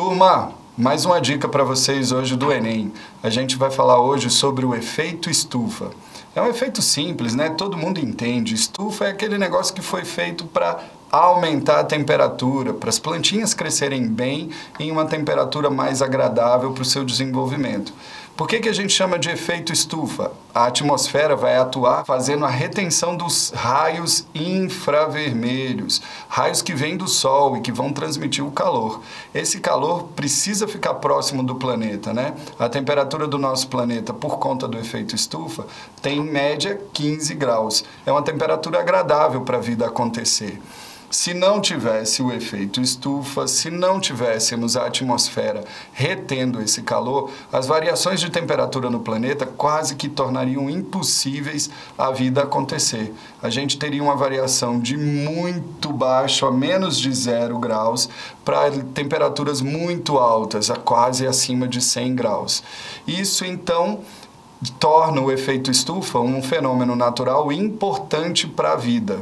Turma, mais uma dica para vocês hoje do Enem. A gente vai falar hoje sobre o efeito estufa. É um efeito simples, né? Todo mundo entende. Estufa é aquele negócio que foi feito para aumentar a temperatura, para as plantinhas crescerem bem em uma temperatura mais agradável para o seu desenvolvimento. Por que, que a gente chama de efeito estufa? A atmosfera vai atuar fazendo a retenção dos raios infravermelhos, raios que vêm do Sol e que vão transmitir o calor. Esse calor precisa ficar próximo do planeta, né? A temperatura do nosso planeta, por conta do efeito estufa, tem em média 15 graus. É uma temperatura agradável para a vida acontecer. Se não tivesse o efeito estufa, se não tivéssemos a atmosfera retendo esse calor, as variações de temperatura no planeta quase que tornariam impossíveis a vida acontecer. A gente teria uma variação de muito baixo a menos de zero graus para temperaturas muito altas, a quase acima de 100 graus. Isso então torna o efeito estufa um fenômeno natural importante para a vida.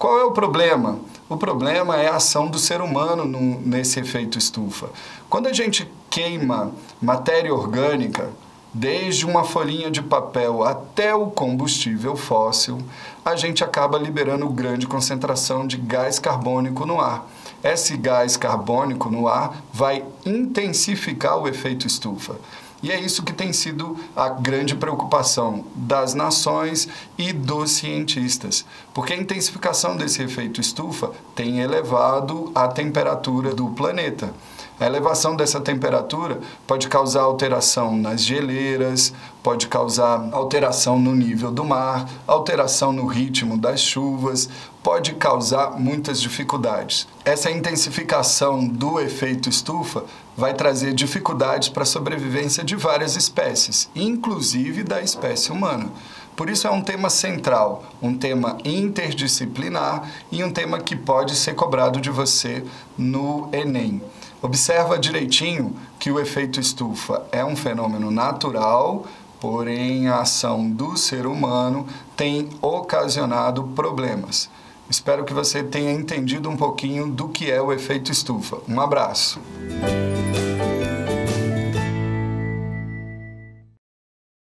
Qual é o problema? O problema é a ação do ser humano no, nesse efeito estufa. Quando a gente queima matéria orgânica, desde uma folhinha de papel até o combustível fóssil, a gente acaba liberando grande concentração de gás carbônico no ar. Esse gás carbônico no ar vai intensificar o efeito estufa. E é isso que tem sido a grande preocupação das nações e dos cientistas, porque a intensificação desse efeito estufa tem elevado a temperatura do planeta. A elevação dessa temperatura pode causar alteração nas geleiras, pode causar alteração no nível do mar, alteração no ritmo das chuvas, pode causar muitas dificuldades. Essa intensificação do efeito estufa vai trazer dificuldades para a sobrevivência de várias espécies, inclusive da espécie humana. Por isso é um tema central, um tema interdisciplinar e um tema que pode ser cobrado de você no Enem. Observa direitinho que o efeito estufa é um fenômeno natural, porém a ação do ser humano tem ocasionado problemas. Espero que você tenha entendido um pouquinho do que é o efeito estufa. Um abraço.